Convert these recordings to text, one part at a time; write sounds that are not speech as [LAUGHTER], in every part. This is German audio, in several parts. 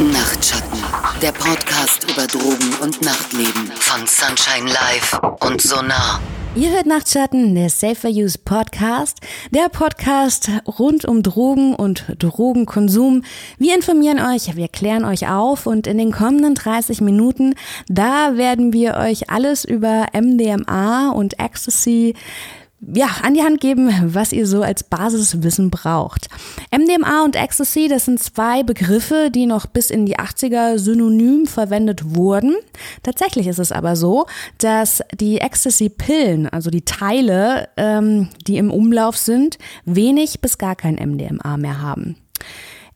Nachtschatten, der Podcast über Drogen und Nachtleben von Sunshine Live und Sonar. Ihr hört Nachtschatten, der Safer Use Podcast, der Podcast rund um Drogen und Drogenkonsum. Wir informieren euch, wir klären euch auf und in den kommenden 30 Minuten, da werden wir euch alles über MDMA und Ecstasy ja, an die Hand geben, was ihr so als Basiswissen braucht. MDMA und Ecstasy, das sind zwei Begriffe, die noch bis in die 80er synonym verwendet wurden. Tatsächlich ist es aber so, dass die Ecstasy-Pillen, also die Teile, ähm, die im Umlauf sind, wenig bis gar kein MDMA mehr haben.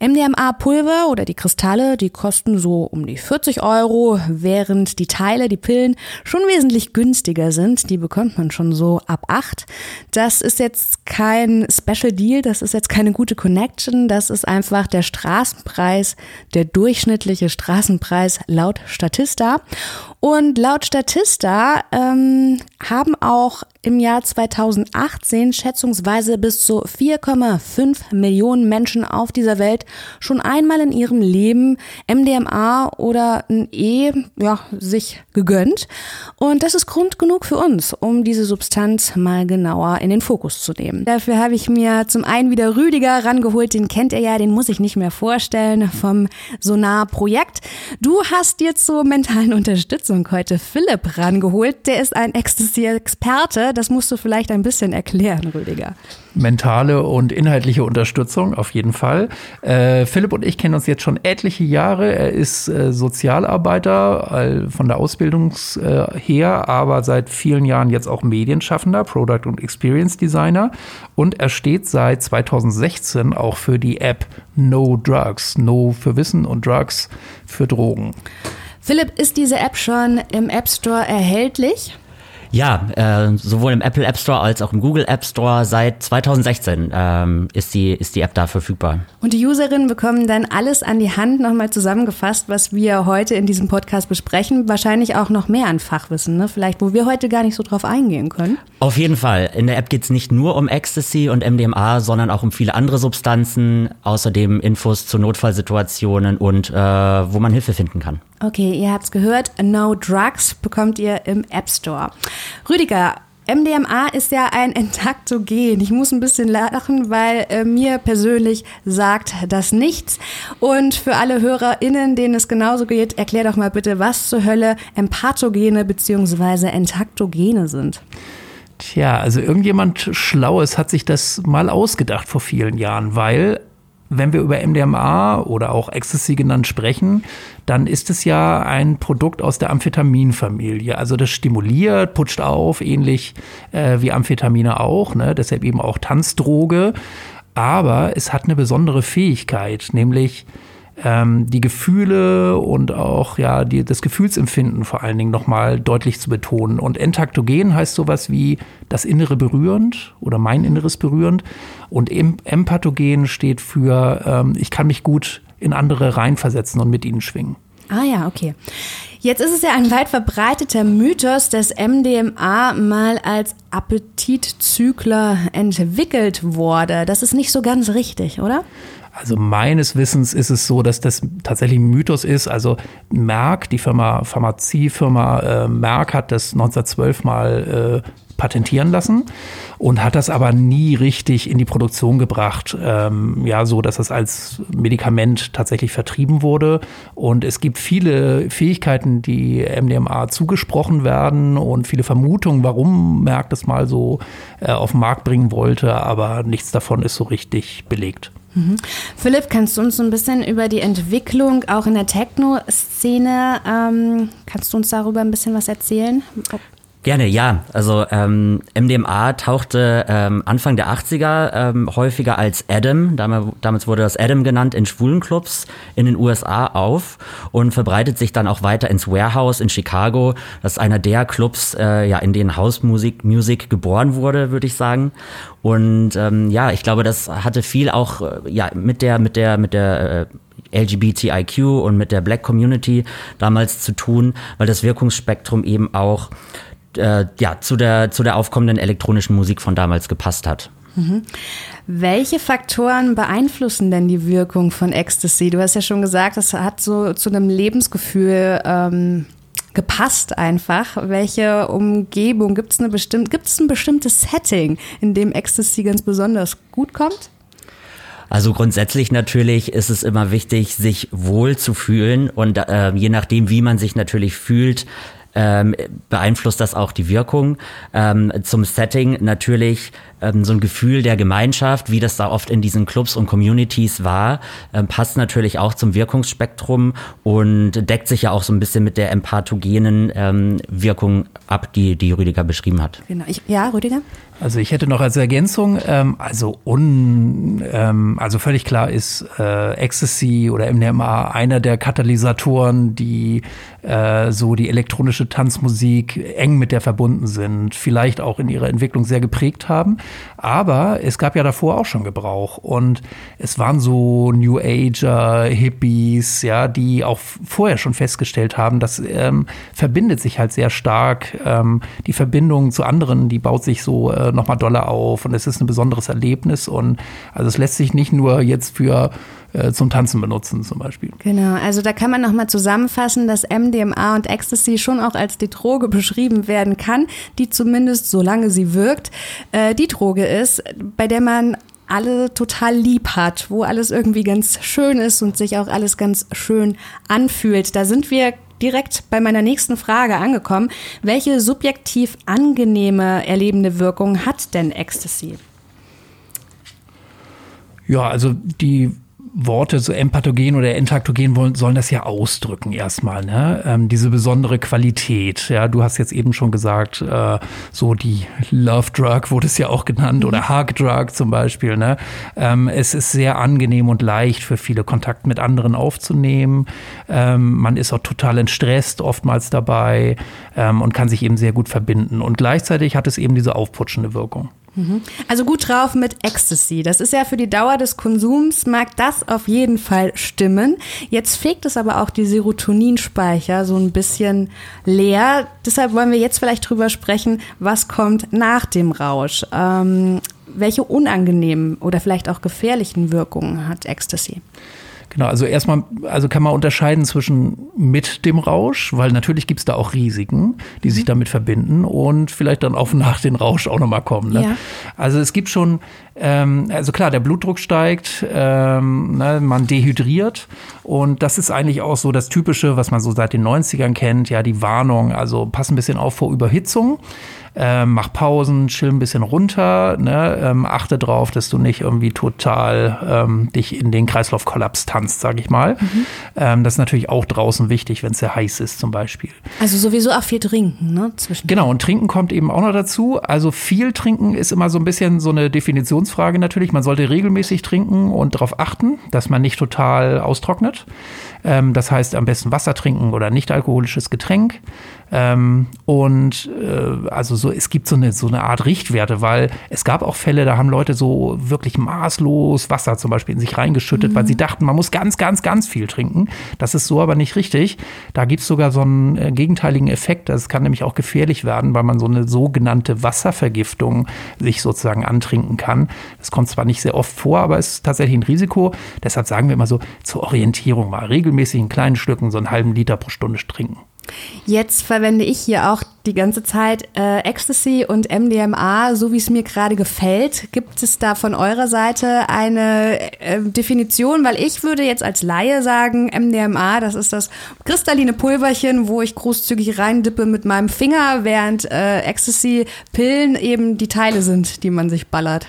MDMA-Pulver oder die Kristalle, die kosten so um die 40 Euro, während die Teile, die Pillen, schon wesentlich günstiger sind. Die bekommt man schon so ab 8. Das ist jetzt kein Special Deal, das ist jetzt keine gute Connection, das ist einfach der Straßenpreis, der durchschnittliche Straßenpreis laut Statista. Und laut Statista ähm, haben auch im Jahr 2018 schätzungsweise bis zu 4,5 Millionen Menschen auf dieser Welt schon einmal in ihrem Leben MDMA oder ein E ja, sich gegönnt. Und das ist Grund genug für uns, um diese Substanz mal genauer in den Fokus zu nehmen. Dafür habe ich mir zum einen wieder Rüdiger rangeholt, den kennt ihr ja, den muss ich nicht mehr vorstellen, vom Sonar-Projekt. Du hast dir zur mentalen Unterstützung heute Philipp rangeholt, der ist ein Ecstasy-Experte das musst du vielleicht ein bisschen erklären, Rüdiger. Mentale und inhaltliche Unterstützung, auf jeden Fall. Äh, Philipp und ich kennen uns jetzt schon etliche Jahre. Er ist äh, Sozialarbeiter äh, von der Ausbildung her, aber seit vielen Jahren jetzt auch Medienschaffender, Product und Experience Designer. Und er steht seit 2016 auch für die App No Drugs. No für Wissen und Drugs für Drogen. Philipp, ist diese App schon im App Store erhältlich? Ja, äh, sowohl im Apple App Store als auch im Google App Store seit 2016 ähm, ist, die, ist die App da verfügbar. Und die Userinnen bekommen dann alles an die Hand nochmal zusammengefasst, was wir heute in diesem Podcast besprechen. Wahrscheinlich auch noch mehr an Fachwissen, ne? vielleicht, wo wir heute gar nicht so drauf eingehen können. Auf jeden Fall. In der App geht es nicht nur um Ecstasy und MDMA, sondern auch um viele andere Substanzen. Außerdem Infos zu Notfallsituationen und äh, wo man Hilfe finden kann. Okay, ihr habt's gehört. No Drugs bekommt ihr im App Store. Rüdiger, MDMA ist ja ein [LAUGHS] Entaktogen. Ich muss ein bisschen lachen, weil äh, mir persönlich sagt das nichts. Und für alle HörerInnen, denen es genauso geht, erklär doch mal bitte, was zur Hölle Empathogene bzw. Entaktogene sind. Tja, also irgendjemand Schlaues hat sich das mal ausgedacht vor vielen Jahren, weil wenn wir über MDMA oder auch Ecstasy genannt sprechen, dann ist es ja ein Produkt aus der Amphetaminfamilie. Also das stimuliert, putscht auf, ähnlich äh, wie Amphetamine auch, ne? deshalb eben auch Tanzdroge. Aber es hat eine besondere Fähigkeit, nämlich ähm, die Gefühle und auch ja die, das Gefühlsempfinden vor allen Dingen nochmal deutlich zu betonen. Und entaktogen heißt sowas wie das Innere berührend oder mein Inneres berührend. Und empathogen steht für ähm, ich kann mich gut in andere reinversetzen und mit ihnen schwingen. Ah ja, okay. Jetzt ist es ja ein weit verbreiteter Mythos, dass MDMA mal als Appetitzügler entwickelt wurde. Das ist nicht so ganz richtig, oder? Also meines Wissens ist es so, dass das tatsächlich ein Mythos ist. Also Merck, die Firma, Pharmaziefirma äh, Merck hat das 1912 mal äh, patentieren lassen und hat das aber nie richtig in die Produktion gebracht. Ähm, ja, so dass es als Medikament tatsächlich vertrieben wurde. Und es gibt viele Fähigkeiten, die MDMA zugesprochen werden und viele Vermutungen, warum Merck das mal so äh, auf den Markt bringen wollte, aber nichts davon ist so richtig belegt. Mhm. Philipp, kannst du uns so ein bisschen über die Entwicklung auch in der Techno-Szene, ähm, kannst du uns darüber ein bisschen was erzählen? Gerne, ja. Also ähm, MDMA tauchte ähm, Anfang der 80er ähm, häufiger als Adam, damals wurde das Adam genannt, in Schwulenclubs in den USA auf und verbreitet sich dann auch weiter ins Warehouse in Chicago. Das ist einer der Clubs, äh, ja, in denen Hausmusik Music geboren wurde, würde ich sagen. Und ähm, ja, ich glaube, das hatte viel auch äh, ja mit der mit der mit der äh, LGBTIQ und mit der Black Community damals zu tun, weil das Wirkungsspektrum eben auch äh, ja, zu der, zu der aufkommenden elektronischen Musik von damals gepasst hat. Mhm. Welche Faktoren beeinflussen denn die Wirkung von Ecstasy? Du hast ja schon gesagt, das hat so zu einem Lebensgefühl ähm, gepasst einfach. Welche Umgebung gibt es es ein bestimmtes Setting, in dem Ecstasy ganz besonders gut kommt? Also grundsätzlich natürlich ist es immer wichtig, sich wohl zu fühlen und äh, je nachdem, wie man sich natürlich fühlt, ähm, beeinflusst das auch die Wirkung. Ähm, zum Setting natürlich ähm, so ein Gefühl der Gemeinschaft, wie das da oft in diesen Clubs und Communities war, ähm, passt natürlich auch zum Wirkungsspektrum und deckt sich ja auch so ein bisschen mit der empathogenen ähm, Wirkung ab, die, die Rüdiger beschrieben hat. Genau. Ich, ja, Rüdiger? Also ich hätte noch als Ergänzung, ähm, also un, ähm, also völlig klar ist äh, Ecstasy oder MDMA einer der Katalysatoren, die äh, so die elektronische Tanzmusik eng mit der verbunden sind, vielleicht auch in ihrer Entwicklung sehr geprägt haben. Aber es gab ja davor auch schon Gebrauch und es waren so New Ager, Hippies, ja, die auch vorher schon festgestellt haben, das ähm, verbindet sich halt sehr stark. Ähm, die Verbindung zu anderen, die baut sich so äh, nochmal doller auf und es ist ein besonderes Erlebnis und also es lässt sich nicht nur jetzt für äh, zum Tanzen benutzen zum Beispiel. Genau, also da kann man nochmal zusammenfassen, dass MDMA und Ecstasy schon auch als die Droge beschrieben werden kann, die zumindest, solange sie wirkt, äh, die Droge ist, bei der man alle total lieb hat, wo alles irgendwie ganz schön ist und sich auch alles ganz schön anfühlt. Da sind wir direkt bei meiner nächsten Frage angekommen. Welche subjektiv angenehme erlebende Wirkung hat denn Ecstasy? Ja, also die Worte, so empathogen oder entaktogen wollen, sollen das ja ausdrücken erstmal, ne? Ähm, diese besondere Qualität. Ja, du hast jetzt eben schon gesagt, äh, so die Love Drug wurde es ja auch genannt oder mhm. Hug Drug zum Beispiel, ne? Ähm, es ist sehr angenehm und leicht für viele Kontakt mit anderen aufzunehmen. Ähm, man ist auch total entstresst oftmals dabei ähm, und kann sich eben sehr gut verbinden. Und gleichzeitig hat es eben diese aufputschende Wirkung. Mhm. Also gut drauf mit Ecstasy. Das ist ja für die Dauer des Konsums, mag das auf jeden Fall stimmen. Jetzt fegt es aber auch die Serotoninspeicher so ein bisschen leer. Deshalb wollen wir jetzt vielleicht drüber sprechen, was kommt nach dem Rausch. Ähm, welche unangenehmen oder vielleicht auch gefährlichen Wirkungen hat Ecstasy? Genau, also erstmal, also kann man unterscheiden zwischen mit dem Rausch, weil natürlich gibt es da auch Risiken, die sich mhm. damit verbinden und vielleicht dann auch [LAUGHS] nach dem Rausch auch nochmal kommen. Ne? Ja. Also es gibt schon, ähm, also klar, der Blutdruck steigt, ähm, ne, man dehydriert und das ist eigentlich auch so das Typische, was man so seit den 90ern kennt, ja, die Warnung, also pass ein bisschen auf vor Überhitzung äh, mach Pausen, chill ein bisschen runter, ne? ähm, achte drauf, dass du nicht irgendwie total ähm, dich in den Kreislaufkollaps tanzt, sag ich mal. Mhm. Ähm, das ist natürlich auch draußen wichtig, wenn es sehr heiß ist zum Beispiel. Also sowieso auch viel trinken, ne? Zwischen genau, und trinken kommt eben auch noch dazu. Also viel trinken ist immer so ein bisschen so eine Definitionsfrage natürlich. Man sollte regelmäßig trinken und darauf achten, dass man nicht total austrocknet. Ähm, das heißt, am besten Wasser trinken oder nicht alkoholisches Getränk. Ähm, und äh, also so, es gibt so eine, so eine Art Richtwerte, weil es gab auch Fälle, da haben Leute so wirklich maßlos Wasser zum Beispiel in sich reingeschüttet, mhm. weil sie dachten, man muss ganz, ganz, ganz viel trinken. Das ist so aber nicht richtig. Da gibt es sogar so einen äh, gegenteiligen Effekt. Das kann nämlich auch gefährlich werden, weil man so eine sogenannte Wasservergiftung sich sozusagen antrinken kann. Das kommt zwar nicht sehr oft vor, aber es ist tatsächlich ein Risiko. Deshalb sagen wir immer so zur Orientierung mal regelmäßig in kleinen Stücken so einen halben Liter pro Stunde trinken. Jetzt verwende ich hier auch die ganze Zeit äh, Ecstasy und MDMA, so wie es mir gerade gefällt. Gibt es da von eurer Seite eine äh, Definition? Weil ich würde jetzt als Laie sagen, MDMA, das ist das kristalline Pulverchen, wo ich großzügig reindippe mit meinem Finger, während äh, Ecstasy-Pillen eben die Teile sind, die man sich ballert.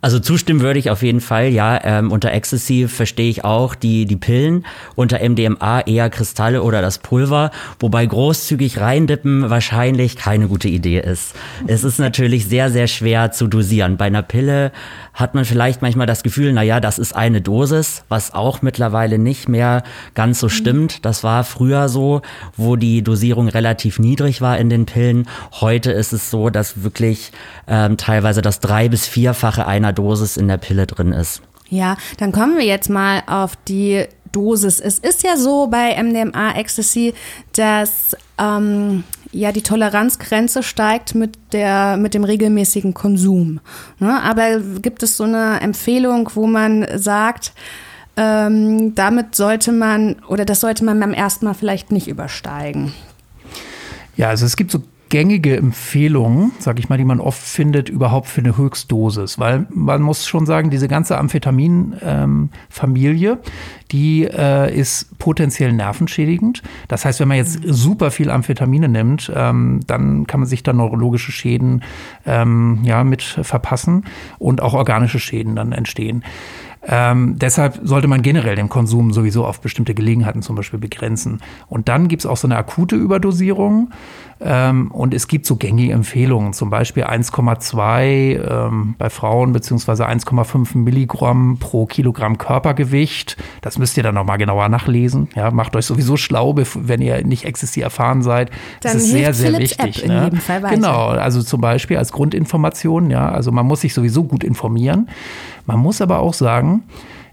Also zustimmen würde ich auf jeden Fall, ja. Ähm, unter Ecstasy verstehe ich auch die, die Pillen, unter MDMA eher Kristalle oder das Pulver, wobei großzügig reindippen wahrscheinlich keine gute Idee ist. Es ist natürlich sehr, sehr schwer zu dosieren. Bei einer Pille hat man vielleicht manchmal das Gefühl, na ja, das ist eine Dosis, was auch mittlerweile nicht mehr ganz so stimmt. Das war früher so, wo die Dosierung relativ niedrig war in den Pillen. Heute ist es so, dass wirklich ähm, teilweise das drei- bis vierfache einer Dosis in der Pille drin ist. Ja, dann kommen wir jetzt mal auf die Dosis. Es ist ja so bei MDMA Ecstasy, dass ähm, ja die Toleranzgrenze steigt mit der mit dem regelmäßigen Konsum. Ne? Aber gibt es so eine Empfehlung, wo man sagt, ähm, damit sollte man oder das sollte man beim ersten Mal vielleicht nicht übersteigen? Ja, also es gibt so gängige Empfehlungen, sag ich mal, die man oft findet, überhaupt für eine Höchstdosis. Weil man muss schon sagen, diese ganze Amphetamin-Familie, ähm, die äh, ist potenziell nervenschädigend. Das heißt, wenn man jetzt super viel Amphetamine nimmt, ähm, dann kann man sich da neurologische Schäden ähm, ja, mit verpassen und auch organische Schäden dann entstehen. Ähm, deshalb sollte man generell den Konsum sowieso auf bestimmte Gelegenheiten zum Beispiel begrenzen. Und dann gibt es auch so eine akute Überdosierung. Ähm, und es gibt so gängige Empfehlungen, zum Beispiel 1,2 ähm, bei Frauen beziehungsweise 1,5 Milligramm pro Kilogramm Körpergewicht. Das müsst ihr dann nochmal genauer nachlesen. Ja, macht euch sowieso schlau, wenn ihr nicht Ecstasy erfahren seid. Das dann ist sehr, sehr Philips wichtig. App ne? Genau, also zum Beispiel als Grundinformation. Ja, also man muss sich sowieso gut informieren. Man muss aber auch sagen,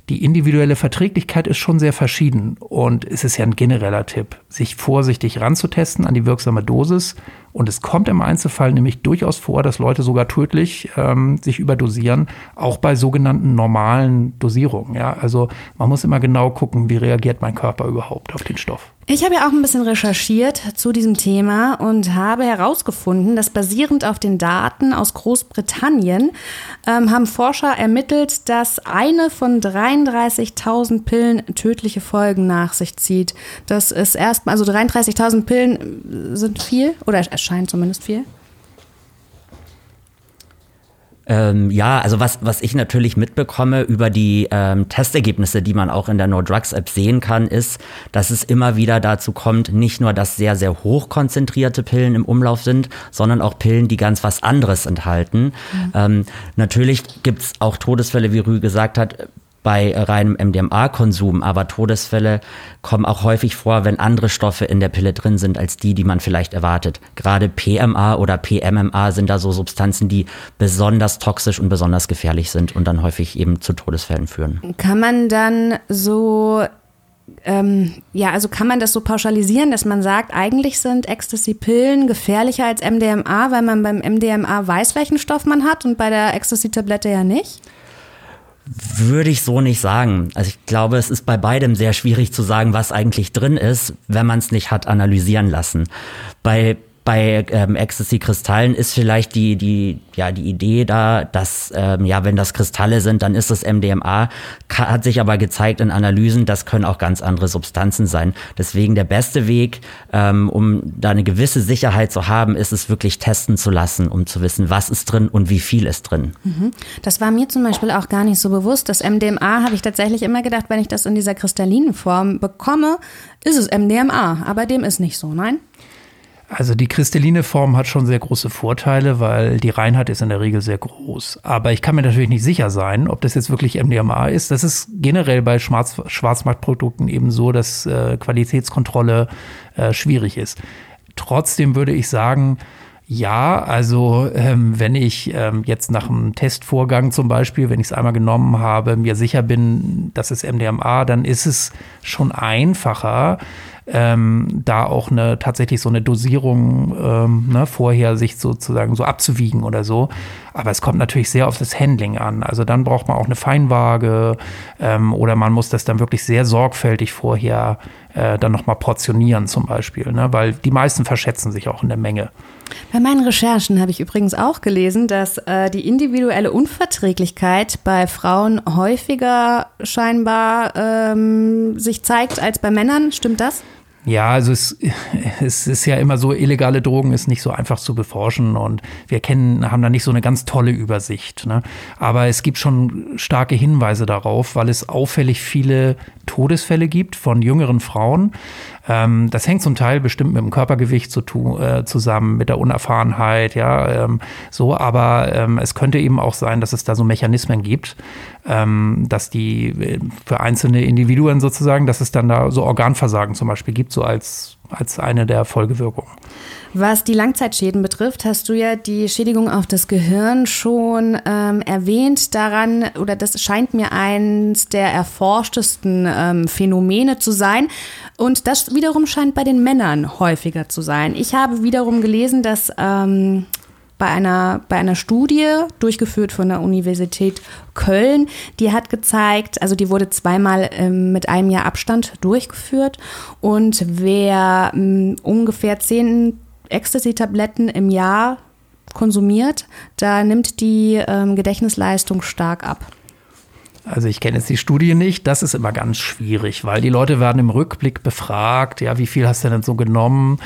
die individuelle Verträglichkeit ist schon sehr verschieden und es ist ja ein genereller Tipp, sich vorsichtig ranzutesten an die wirksame Dosis. Und es kommt im Einzelfall nämlich durchaus vor, dass Leute sogar tödlich ähm, sich überdosieren, auch bei sogenannten normalen Dosierungen. Ja? Also man muss immer genau gucken, wie reagiert mein Körper überhaupt auf den Stoff. Ich habe ja auch ein bisschen recherchiert zu diesem Thema und habe herausgefunden, dass basierend auf den Daten aus Großbritannien ähm, haben Forscher ermittelt, dass eine von 33.000 Pillen tödliche Folgen nach sich zieht. Das ist erstmal, also 33.000 Pillen sind viel oder erscheint zumindest viel. Ähm, ja, also was, was ich natürlich mitbekomme über die ähm, Testergebnisse, die man auch in der No Drugs App sehen kann, ist, dass es immer wieder dazu kommt, nicht nur, dass sehr, sehr hoch konzentrierte Pillen im Umlauf sind, sondern auch Pillen, die ganz was anderes enthalten. Mhm. Ähm, natürlich gibt's auch Todesfälle, wie Rü gesagt hat, bei reinem MDMA-Konsum, aber Todesfälle kommen auch häufig vor, wenn andere Stoffe in der Pille drin sind als die, die man vielleicht erwartet. Gerade PMA oder PMMA sind da so Substanzen, die besonders toxisch und besonders gefährlich sind und dann häufig eben zu Todesfällen führen. Kann man dann so ähm, ja, also kann man das so pauschalisieren, dass man sagt, eigentlich sind Ecstasy-Pillen gefährlicher als MDMA, weil man beim MDMA weiß, welchen Stoff man hat und bei der Ecstasy-Tablette ja nicht? Würde ich so nicht sagen. Also ich glaube, es ist bei beidem sehr schwierig zu sagen, was eigentlich drin ist, wenn man es nicht hat analysieren lassen. Bei bei ähm, Ecstasy-Kristallen ist vielleicht die, die, ja, die Idee da, dass, ähm, ja, wenn das Kristalle sind, dann ist es MDMA. Hat sich aber gezeigt in Analysen, das können auch ganz andere Substanzen sein. Deswegen der beste Weg, ähm, um da eine gewisse Sicherheit zu haben, ist es wirklich testen zu lassen, um zu wissen, was ist drin und wie viel ist drin. Mhm. Das war mir zum Beispiel auch gar nicht so bewusst. Das MDMA habe ich tatsächlich immer gedacht, wenn ich das in dieser kristallinen Form bekomme, ist es MDMA. Aber dem ist nicht so, nein? Also die kristalline Form hat schon sehr große Vorteile, weil die Reinheit ist in der Regel sehr groß. Aber ich kann mir natürlich nicht sicher sein, ob das jetzt wirklich MDMA ist. Das ist generell bei Schwarz Schwarzmarktprodukten eben so, dass äh, Qualitätskontrolle äh, schwierig ist. Trotzdem würde ich sagen, ja, also ähm, wenn ich ähm, jetzt nach einem Testvorgang zum Beispiel, wenn ich es einmal genommen habe, mir sicher bin, das ist MDMA, dann ist es schon einfacher, ähm, da auch eine tatsächlich so eine Dosierung ähm, ne, vorher sich sozusagen so abzuwiegen oder so. Aber es kommt natürlich sehr auf das Handling an. Also dann braucht man auch eine Feinwaage ähm, oder man muss das dann wirklich sehr sorgfältig vorher äh, dann nochmal portionieren zum Beispiel, ne? weil die meisten verschätzen sich auch in der Menge. Bei meinen Recherchen habe ich übrigens auch gelesen, dass äh, die individuelle Unverträglichkeit bei Frauen häufiger scheinbar ähm, sich zeigt als bei Männern. Stimmt das? Ja, also es, es ist ja immer so, illegale Drogen ist nicht so einfach zu beforschen und wir kennen, haben da nicht so eine ganz tolle Übersicht. Ne? Aber es gibt schon starke Hinweise darauf, weil es auffällig viele Todesfälle gibt von jüngeren Frauen. Ähm, das hängt zum Teil bestimmt mit dem Körpergewicht zu äh, zusammen, mit der Unerfahrenheit, ja, ähm, so, aber ähm, es könnte eben auch sein, dass es da so Mechanismen gibt, ähm, dass die äh, für einzelne Individuen sozusagen, dass es dann da so Organversagen zum Beispiel gibt, so als, als eine der Folgewirkungen. Was die Langzeitschäden betrifft, hast du ja die Schädigung auf das Gehirn schon ähm, erwähnt. Daran, oder das scheint mir eins der erforschtesten ähm, Phänomene zu sein. Und das wiederum scheint bei den Männern häufiger zu sein. Ich habe wiederum gelesen, dass ähm, bei einer, bei einer Studie, durchgeführt von der Universität Köln, die hat gezeigt, also die wurde zweimal ähm, mit einem Jahr Abstand durchgeführt und wer ähm, ungefähr zehn Ecstasy-Tabletten im Jahr konsumiert, da nimmt die ähm, Gedächtnisleistung stark ab. Also ich kenne jetzt die Studie nicht, das ist immer ganz schwierig, weil die Leute werden im Rückblick befragt, ja, wie viel hast du denn so genommen?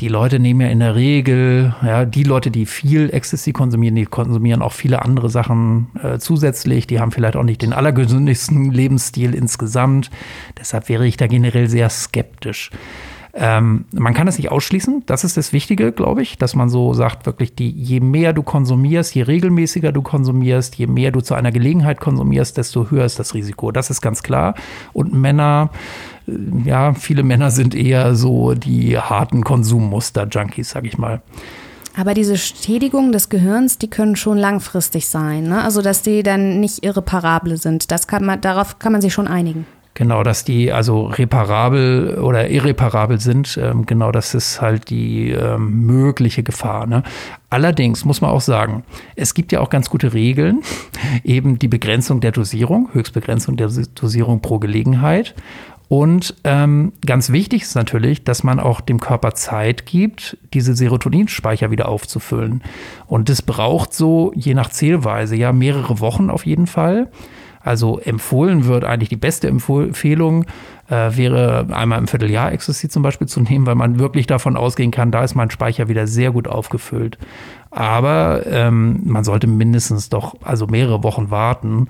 Die Leute nehmen ja in der Regel, ja, die Leute, die viel Ecstasy konsumieren, die konsumieren auch viele andere Sachen äh, zusätzlich, die haben vielleicht auch nicht den allergesündigsten [LAUGHS] Lebensstil insgesamt. Deshalb wäre ich da generell sehr skeptisch. Ähm, man kann es nicht ausschließen, das ist das Wichtige, glaube ich, dass man so sagt, wirklich, die, je mehr du konsumierst, je regelmäßiger du konsumierst, je mehr du zu einer Gelegenheit konsumierst, desto höher ist das Risiko. Das ist ganz klar. Und Männer, äh, ja, viele Männer sind eher so die harten Konsummuster-Junkies, sag ich mal. Aber diese Schädigungen des Gehirns, die können schon langfristig sein. Ne? Also, dass die dann nicht irreparable sind. Das kann man, darauf kann man sich schon einigen. Genau, dass die also reparabel oder irreparabel sind. Ähm, genau, das ist halt die ähm, mögliche Gefahr. Ne? Allerdings muss man auch sagen, es gibt ja auch ganz gute Regeln, [LAUGHS] eben die Begrenzung der Dosierung, Höchstbegrenzung der Dosierung pro Gelegenheit. Und ähm, ganz wichtig ist natürlich, dass man auch dem Körper Zeit gibt, diese Serotoninspeicher wieder aufzufüllen. Und das braucht so, je nach Zählweise, ja mehrere Wochen auf jeden Fall. Also empfohlen wird eigentlich die beste Empfehlung äh, wäre einmal im Vierteljahr Ecstasy zum Beispiel zu nehmen, weil man wirklich davon ausgehen kann, da ist mein Speicher wieder sehr gut aufgefüllt. Aber ähm, man sollte mindestens doch also mehrere Wochen warten.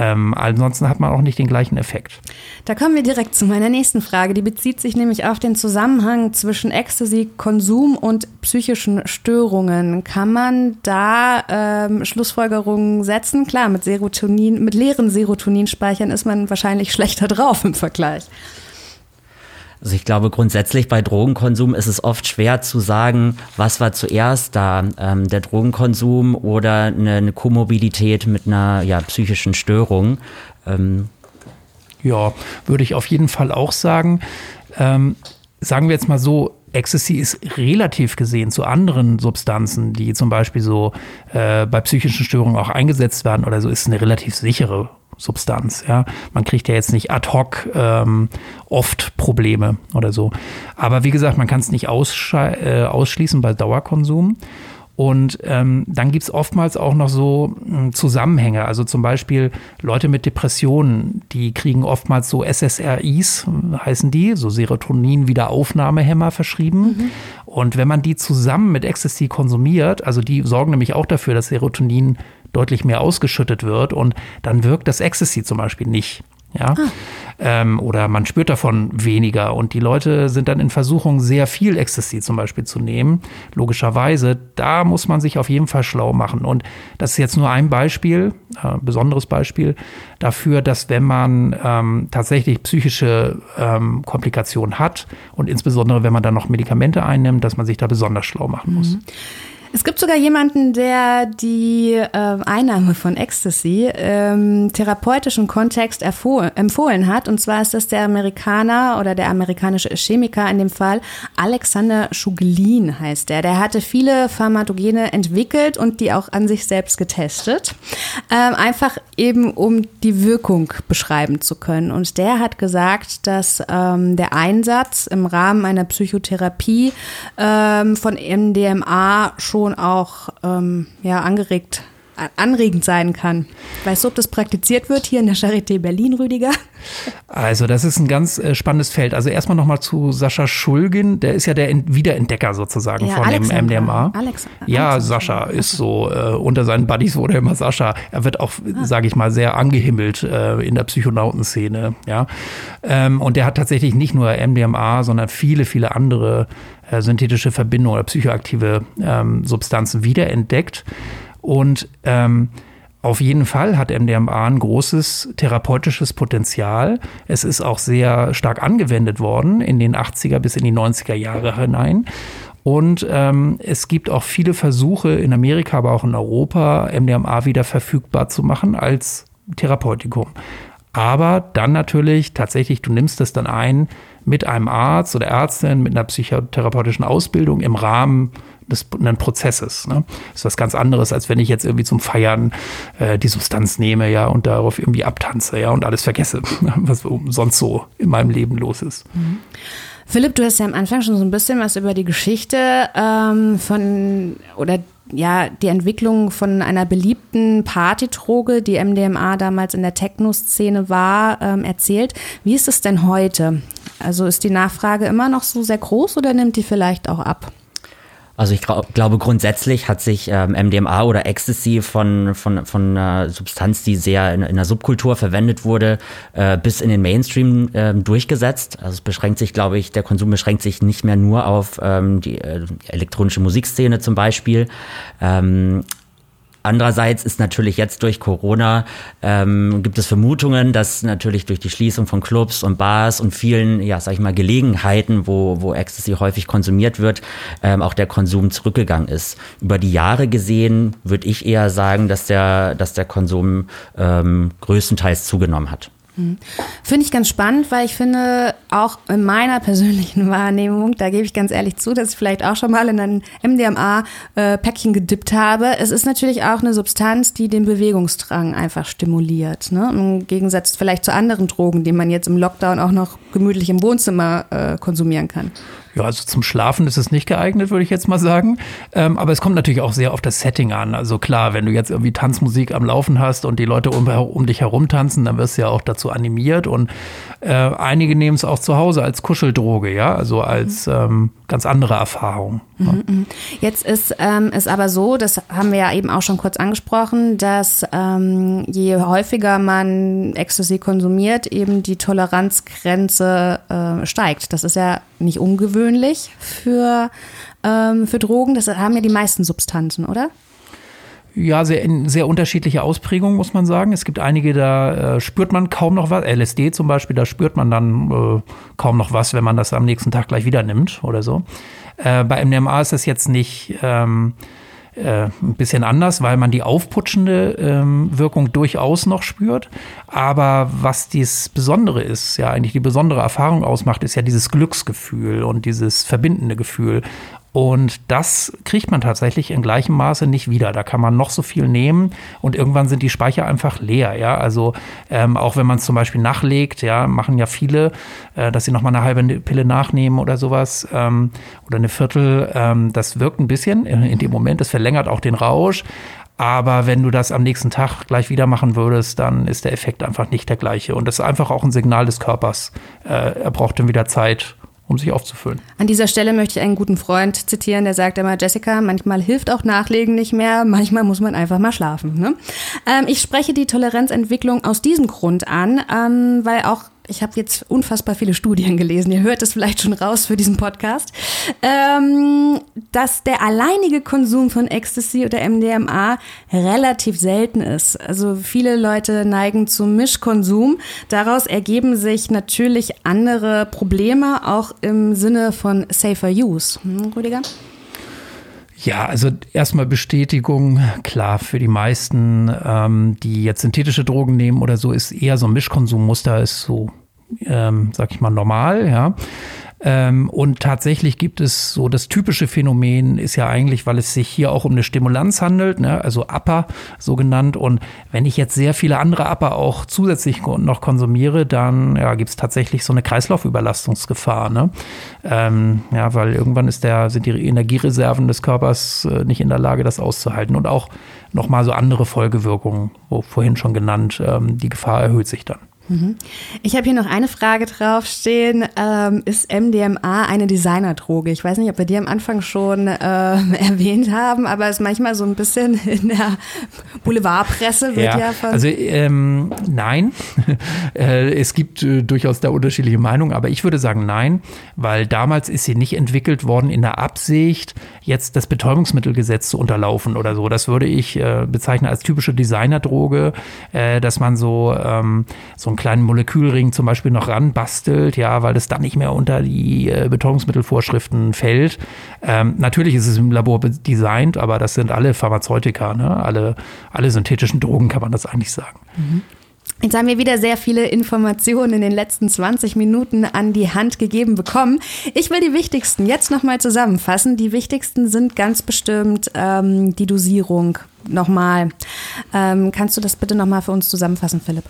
Ähm, ansonsten hat man auch nicht den gleichen Effekt. Da kommen wir direkt zu meiner nächsten Frage. Die bezieht sich nämlich auf den Zusammenhang zwischen Ecstasy-Konsum und psychischen Störungen. Kann man da ähm, Schlussfolgerungen setzen? Klar, mit Serotonin, mit leeren Serotoninspeichern ist man wahrscheinlich [LAUGHS] schlechter drauf im Vergleich. Also ich glaube, grundsätzlich bei Drogenkonsum ist es oft schwer zu sagen, was war zuerst da, ähm, der Drogenkonsum oder eine, eine Komorbidität mit einer ja, psychischen Störung. Ähm. Ja, würde ich auf jeden Fall auch sagen. Ähm, sagen wir jetzt mal so, Ecstasy ist relativ gesehen zu anderen Substanzen, die zum Beispiel so äh, bei psychischen Störungen auch eingesetzt werden oder so, ist eine relativ sichere Substanz. Ja, man kriegt ja jetzt nicht ad hoc ähm, oft Probleme oder so. Aber wie gesagt, man kann es nicht äh, ausschließen bei Dauerkonsum. Und ähm, dann gibt es oftmals auch noch so äh, Zusammenhänge. Also zum Beispiel Leute mit Depressionen, die kriegen oftmals so SSRIs, heißen die, so Serotonin-Wiederaufnahmehämmer verschrieben. Mhm. Und wenn man die zusammen mit Ecstasy konsumiert, also die sorgen nämlich auch dafür, dass Serotonin deutlich mehr ausgeschüttet wird und dann wirkt das Ecstasy zum Beispiel nicht. Ja, ah. ähm, oder man spürt davon weniger und die Leute sind dann in Versuchung, sehr viel Ecstasy zum Beispiel zu nehmen. Logischerweise, da muss man sich auf jeden Fall schlau machen. Und das ist jetzt nur ein Beispiel, äh, besonderes Beispiel dafür, dass wenn man ähm, tatsächlich psychische ähm, Komplikationen hat und insbesondere wenn man dann noch Medikamente einnimmt, dass man sich da besonders schlau machen muss. Mhm. Es gibt sogar jemanden, der die äh, Einnahme von Ecstasy im therapeutischen Kontext empfohlen hat. Und zwar ist das der Amerikaner oder der amerikanische Chemiker in dem Fall, Alexander Schuglin heißt der. Der hatte viele Pharmakogene entwickelt und die auch an sich selbst getestet. Ähm, einfach eben, um die Wirkung beschreiben zu können. Und der hat gesagt, dass ähm, der Einsatz im Rahmen einer Psychotherapie ähm, von MDMA schon schon auch ähm, ja, angeregt, anregend sein kann. Weißt du, ob das praktiziert wird hier in der Charité Berlin, Rüdiger? Also das ist ein ganz äh, spannendes Feld. Also erstmal nochmal zu Sascha Schulgin, der ist ja der Wiederentdecker sozusagen ja, von Alexander. dem MDMA. Alex ja, Alexander. Sascha ist so, äh, unter seinen Buddies wurde immer Sascha. Er wird auch, ah. sage ich mal, sehr angehimmelt äh, in der Psychonautenszene. Ja? Ähm, und der hat tatsächlich nicht nur MDMA, sondern viele, viele andere äh, synthetische Verbindungen oder psychoaktive ähm, Substanzen wiederentdeckt. Und ähm, Auf jeden Fall hat MDMA ein großes therapeutisches Potenzial. Es ist auch sehr stark angewendet worden in den 80er bis in die 90er Jahre hinein. Und ähm, es gibt auch viele Versuche in Amerika, aber auch in Europa, MDMA wieder verfügbar zu machen als Therapeutikum. Aber dann natürlich tatsächlich, du nimmst es dann ein mit einem Arzt oder Ärztin mit einer psychotherapeutischen Ausbildung im Rahmen des einen Prozesses. Ne? Ist was ganz anderes, als wenn ich jetzt irgendwie zum Feiern äh, die Substanz nehme, ja, und darauf irgendwie abtanze, ja, und alles vergesse, [LAUGHS] was sonst so in meinem Leben los ist. Mhm. Philipp, du hast ja am Anfang schon so ein bisschen was über die Geschichte ähm, von oder ja, die Entwicklung von einer beliebten Partydroge, die MDMA damals in der Techno-Szene war, ähm, erzählt. Wie ist es denn heute? Also ist die Nachfrage immer noch so sehr groß oder nimmt die vielleicht auch ab? Also ich glaube grundsätzlich hat sich ähm, MDMA oder Ecstasy von, von, von einer Substanz, die sehr in, in der Subkultur verwendet wurde, äh, bis in den Mainstream äh, durchgesetzt. Also es beschränkt sich, glaube ich, der Konsum beschränkt sich nicht mehr nur auf ähm, die äh, elektronische Musikszene zum Beispiel. Ähm, Andererseits ist natürlich jetzt durch Corona ähm, gibt es Vermutungen, dass natürlich durch die Schließung von Clubs und Bars und vielen, ja, sag ich mal, Gelegenheiten, wo, wo Ecstasy häufig konsumiert wird, ähm, auch der Konsum zurückgegangen ist. Über die Jahre gesehen würde ich eher sagen, dass der, dass der Konsum ähm, größtenteils zugenommen hat. Mhm. Finde ich ganz spannend, weil ich finde, auch in meiner persönlichen [LAUGHS] Wahrnehmung, da gebe ich ganz ehrlich zu, dass ich vielleicht auch schon mal in ein MDMA-Päckchen gedippt habe. Es ist natürlich auch eine Substanz, die den Bewegungsdrang einfach stimuliert. Ne? Im Gegensatz vielleicht zu anderen Drogen, die man jetzt im Lockdown auch noch gemütlich im Wohnzimmer äh, konsumieren kann. Ja, also zum Schlafen ist es nicht geeignet, würde ich jetzt mal sagen. Ähm, aber es kommt natürlich auch sehr auf das Setting an. Also klar, wenn du jetzt irgendwie Tanzmusik am Laufen hast und die Leute um, um dich herum tanzen, dann wirst du ja auch dazu animiert. Und äh, einige nehmen es auch zu Hause als Kuscheldroge, ja, also als ähm, ganz andere Erfahrung. Mhm, mhm. Jetzt ist ähm, es aber so, das haben wir ja eben auch schon kurz angesprochen, dass ähm, je häufiger man Ecstasy konsumiert, eben die Toleranzgrenze äh, steigt. Das ist ja nicht ungewöhnlich für, ähm, für Drogen. Das haben ja die meisten Substanzen, oder? Ja, sehr, sehr unterschiedliche Ausprägungen, muss man sagen. Es gibt einige, da äh, spürt man kaum noch was. LSD zum Beispiel, da spürt man dann äh, kaum noch was, wenn man das am nächsten Tag gleich wieder nimmt oder so. Äh, bei MDMA ist das jetzt nicht ähm, äh, ein bisschen anders, weil man die aufputschende ähm, Wirkung durchaus noch spürt. Aber was dies Besondere ist, ja eigentlich die besondere Erfahrung ausmacht, ist ja dieses Glücksgefühl und dieses verbindende Gefühl. Und das kriegt man tatsächlich in gleichem Maße nicht wieder. Da kann man noch so viel nehmen und irgendwann sind die Speicher einfach leer. Ja, also ähm, auch wenn man es zum Beispiel nachlegt, ja, machen ja viele, äh, dass sie noch mal eine halbe Pille nachnehmen oder sowas ähm, oder eine Viertel. Ähm, das wirkt ein bisschen in, in dem Moment. Das verlängert auch den Rausch. Aber wenn du das am nächsten Tag gleich wieder machen würdest, dann ist der Effekt einfach nicht der gleiche. Und das ist einfach auch ein Signal des Körpers. Äh, er braucht dann wieder Zeit, um sich aufzufüllen. An dieser Stelle möchte ich einen guten Freund zitieren, der sagt immer, Jessica, manchmal hilft auch Nachlegen nicht mehr, manchmal muss man einfach mal schlafen. Ne? Ähm, ich spreche die Toleranzentwicklung aus diesem Grund an, ähm, weil auch ich habe jetzt unfassbar viele Studien gelesen, ihr hört es vielleicht schon raus für diesen Podcast, ähm, dass der alleinige Konsum von Ecstasy oder MDMA relativ selten ist. Also viele Leute neigen zum Mischkonsum. Daraus ergeben sich natürlich andere Probleme, auch im Sinne von safer use. Hm, Rüdiger? Ja, also erstmal Bestätigung, klar, für die meisten, ähm, die jetzt synthetische Drogen nehmen oder so, ist eher so ein Mischkonsummuster, ist so ähm, sag ich mal, normal, ja. Ähm, und tatsächlich gibt es so das typische Phänomen ist ja eigentlich, weil es sich hier auch um eine Stimulanz handelt, ne? also Upper so genannt. Und wenn ich jetzt sehr viele andere Upper auch zusätzlich noch konsumiere, dann ja, gibt es tatsächlich so eine Kreislaufüberlastungsgefahr. Ne? Ähm, ja, weil irgendwann ist der, sind die Energiereserven des Körpers äh, nicht in der Lage, das auszuhalten. Und auch nochmal so andere Folgewirkungen, wo vorhin schon genannt, ähm, die Gefahr erhöht sich dann. Ich habe hier noch eine Frage draufstehen. Ähm, ist MDMA eine Designerdroge? Ich weiß nicht, ob wir die am Anfang schon ähm, [LAUGHS] erwähnt haben, aber es ist manchmal so ein bisschen [LAUGHS] in der Boulevardpresse wird ja, ja von. Also ähm, nein. [LAUGHS] Äh, es gibt äh, durchaus da unterschiedliche Meinungen, aber ich würde sagen nein, weil damals ist sie nicht entwickelt worden in der Absicht, jetzt das Betäubungsmittelgesetz zu unterlaufen oder so. Das würde ich äh, bezeichnen als typische Designerdroge, äh, dass man so, ähm, so ein kleinen Molekülring zum Beispiel noch ranbastelt, ja, weil es dann nicht mehr unter die äh, Betäubungsmittelvorschriften fällt. Ähm, natürlich ist es im Labor designt, aber das sind alle Pharmazeutika, ne? alle, alle synthetischen Drogen kann man das eigentlich sagen. Mhm. Jetzt haben wir wieder sehr viele Informationen in den letzten 20 Minuten an die Hand gegeben bekommen. Ich will die wichtigsten jetzt nochmal zusammenfassen. Die wichtigsten sind ganz bestimmt ähm, die Dosierung nochmal. Ähm, kannst du das bitte nochmal für uns zusammenfassen, Philipp?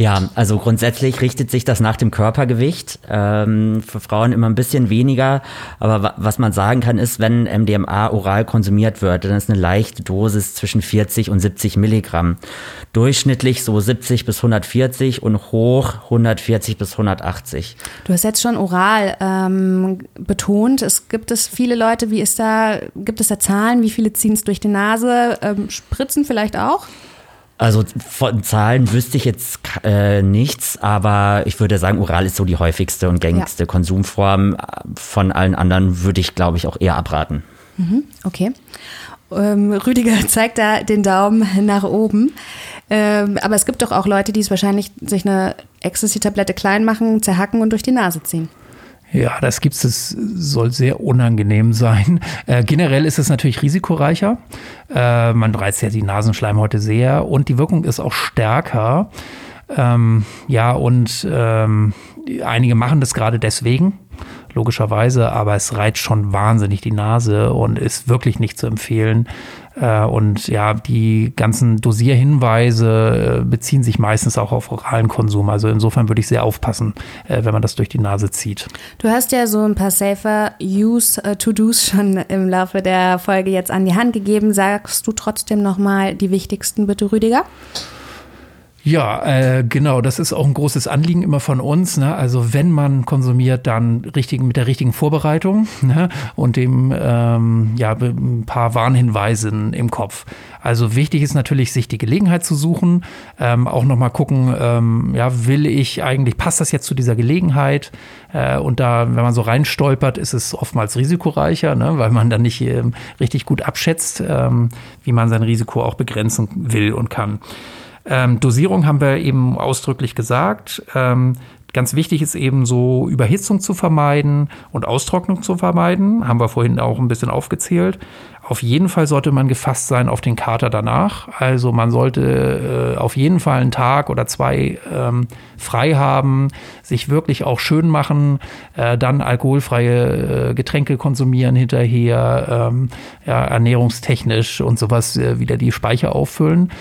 Ja, also grundsätzlich richtet sich das nach dem Körpergewicht. Ähm, für Frauen immer ein bisschen weniger. Aber was man sagen kann, ist, wenn MDMA oral konsumiert wird, dann ist eine leichte Dosis zwischen 40 und 70 Milligramm. Durchschnittlich so 70 bis 140 und hoch 140 bis 180. Du hast jetzt schon oral ähm, betont. Es gibt es viele Leute, wie ist da, gibt es da Zahlen? Wie viele ziehen es durch die Nase? Ähm, spritzen vielleicht auch? Also von Zahlen wüsste ich jetzt äh, nichts, aber ich würde sagen, oral ist so die häufigste und gängigste ja. Konsumform. Von allen anderen würde ich, glaube ich, auch eher abraten. Mhm, okay. Ähm, Rüdiger [LAUGHS] zeigt da den Daumen nach oben. Ähm, aber es gibt doch auch Leute, die es wahrscheinlich sich eine Ecstasy-Tablette klein machen, zerhacken und durch die Nase ziehen. Ja, das gibt es, soll sehr unangenehm sein. Äh, generell ist es natürlich risikoreicher. Äh, man reizt ja die Nasenschleimhäute sehr und die Wirkung ist auch stärker. Ähm, ja, und ähm, einige machen das gerade deswegen logischerweise, aber es reizt schon wahnsinnig die Nase und ist wirklich nicht zu empfehlen. Äh, und ja, die ganzen Dosierhinweise äh, beziehen sich meistens auch auf oralen Konsum. Also insofern würde ich sehr aufpassen, äh, wenn man das durch die Nase zieht. Du hast ja so ein paar Safer Use To-Dos schon im Laufe der Folge jetzt an die Hand gegeben. Sagst du trotzdem nochmal die wichtigsten bitte, Rüdiger? Ja, äh, genau. Das ist auch ein großes Anliegen immer von uns. Ne? Also wenn man konsumiert, dann richtig mit der richtigen Vorbereitung ne? und dem ähm, ja ein paar Warnhinweisen im Kopf. Also wichtig ist natürlich, sich die Gelegenheit zu suchen, ähm, auch noch mal gucken, ähm, ja, will ich eigentlich, passt das jetzt zu dieser Gelegenheit? Äh, und da, wenn man so reinstolpert, ist es oftmals risikoreicher, ne? weil man dann nicht ähm, richtig gut abschätzt, ähm, wie man sein Risiko auch begrenzen will und kann. Ähm, Dosierung haben wir eben ausdrücklich gesagt. Ähm, ganz wichtig ist eben so Überhitzung zu vermeiden und Austrocknung zu vermeiden. Haben wir vorhin auch ein bisschen aufgezählt. Auf jeden Fall sollte man gefasst sein auf den Kater danach. Also man sollte äh, auf jeden Fall einen Tag oder zwei ähm, frei haben, sich wirklich auch schön machen, äh, dann alkoholfreie äh, Getränke konsumieren hinterher, ähm, ja, ernährungstechnisch und sowas äh, wieder die Speicher auffüllen.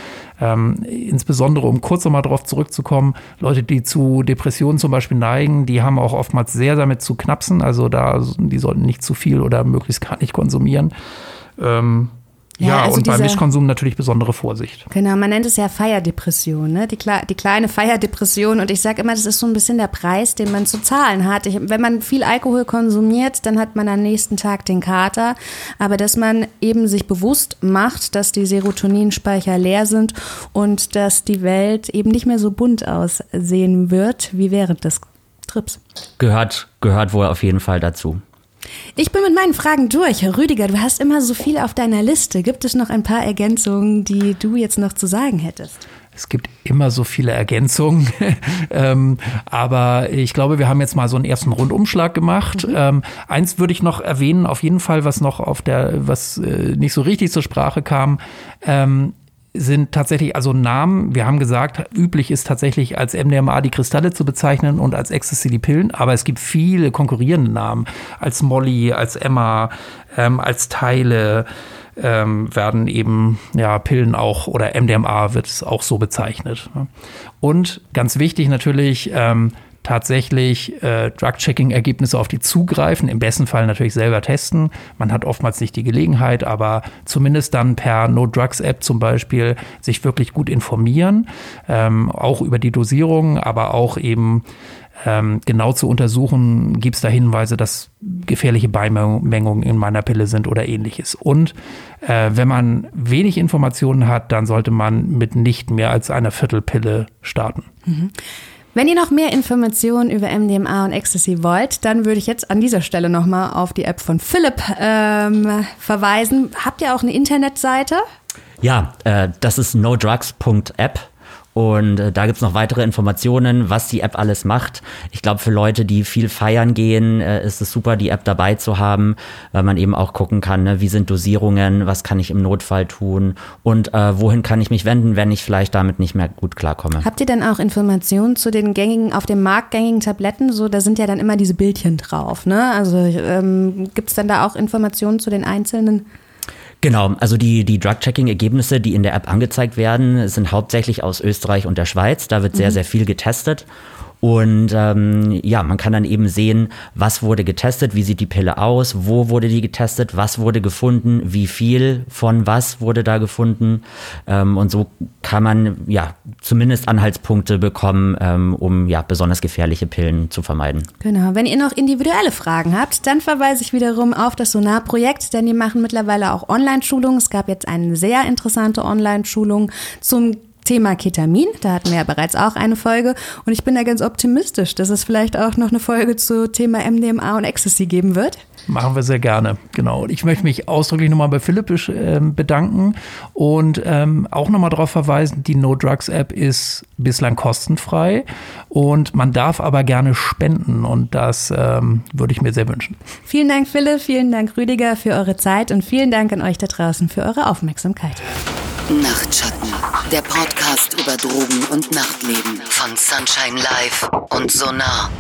Ähm, insbesondere, um kurz nochmal darauf zurückzukommen, Leute, die zu Depressionen zum Beispiel neigen, die haben auch oftmals sehr damit zu knapsen. Also da, die sollten nicht zu viel oder möglichst gar nicht konsumieren. Ähm, ja, ja also und beim Mischkonsum natürlich besondere Vorsicht. Genau, man nennt es ja Feierdepression, ne? die, die kleine Feierdepression. Und ich sage immer, das ist so ein bisschen der Preis, den man zu zahlen hat. Ich, wenn man viel Alkohol konsumiert, dann hat man am nächsten Tag den Kater. Aber dass man eben sich bewusst macht, dass die Serotoninspeicher leer sind und dass die Welt eben nicht mehr so bunt aussehen wird wie während des Trips. Gehört, gehört wohl auf jeden Fall dazu. Ich bin mit meinen Fragen durch. Rüdiger, du hast immer so viel auf deiner Liste. Gibt es noch ein paar Ergänzungen, die du jetzt noch zu sagen hättest? Es gibt immer so viele Ergänzungen. [LAUGHS] ähm, aber ich glaube, wir haben jetzt mal so einen ersten Rundumschlag gemacht. Mhm. Ähm, eins würde ich noch erwähnen, auf jeden Fall, was noch auf der, was äh, nicht so richtig zur Sprache kam. Ähm, sind tatsächlich also Namen. Wir haben gesagt, üblich ist tatsächlich als MDMA die Kristalle zu bezeichnen und als Ecstasy die Pillen, aber es gibt viele konkurrierende Namen. Als Molly, als Emma, ähm, als Teile ähm, werden eben ja Pillen auch oder MDMA wird es auch so bezeichnet. Und ganz wichtig natürlich, ähm, tatsächlich äh, Drug-Checking-Ergebnisse auf die zugreifen, im besten Fall natürlich selber testen. Man hat oftmals nicht die Gelegenheit, aber zumindest dann per No-Drugs-App zum Beispiel sich wirklich gut informieren, ähm, auch über die Dosierung, aber auch eben ähm, genau zu untersuchen, gibt es da Hinweise, dass gefährliche Beimengungen in meiner Pille sind oder ähnliches. Und äh, wenn man wenig Informationen hat, dann sollte man mit nicht mehr als einer Viertelpille starten. Mhm. Wenn ihr noch mehr Informationen über MDMA und Ecstasy wollt, dann würde ich jetzt an dieser Stelle nochmal auf die App von Philipp ähm, verweisen. Habt ihr auch eine Internetseite? Ja, äh, das ist nodrugs.app. Und äh, da gibt's noch weitere Informationen, was die App alles macht. Ich glaube, für Leute, die viel feiern gehen, äh, ist es super, die App dabei zu haben, weil man eben auch gucken kann, ne, wie sind Dosierungen, was kann ich im Notfall tun und äh, wohin kann ich mich wenden, wenn ich vielleicht damit nicht mehr gut klarkomme. Habt ihr denn auch Informationen zu den gängigen, auf dem Markt gängigen Tabletten? So, da sind ja dann immer diese Bildchen drauf, ne? Also ähm, gibt's dann da auch Informationen zu den einzelnen? Genau, also die, die Drug-Checking-Ergebnisse, die in der App angezeigt werden, sind hauptsächlich aus Österreich und der Schweiz. Da wird sehr, mhm. sehr viel getestet. Und ähm, ja, man kann dann eben sehen, was wurde getestet, wie sieht die Pille aus, wo wurde die getestet, was wurde gefunden, wie viel von was wurde da gefunden. Ähm, und so kann man ja zumindest Anhaltspunkte bekommen, ähm, um ja besonders gefährliche Pillen zu vermeiden. Genau. Wenn ihr noch individuelle Fragen habt, dann verweise ich wiederum auf das Sonar-Projekt, denn die machen mittlerweile auch Online-Schulungen. Es gab jetzt eine sehr interessante Online-Schulung zum Thema Ketamin. Da hatten wir ja bereits auch eine Folge. Und ich bin da ganz optimistisch, dass es vielleicht auch noch eine Folge zu Thema MDMA und Ecstasy geben wird. Machen wir sehr gerne, genau. Und ich möchte mich ausdrücklich nochmal bei Philipp äh, bedanken und ähm, auch nochmal darauf verweisen, die No Drugs App ist bislang kostenfrei und man darf aber gerne spenden und das ähm, würde ich mir sehr wünschen. Vielen Dank, Philipp, vielen Dank, Rüdiger, für eure Zeit und vielen Dank an euch da draußen für eure Aufmerksamkeit. Nachtschatten, der Podcast über Drogen und Nachtleben von Sunshine Live und Sonar.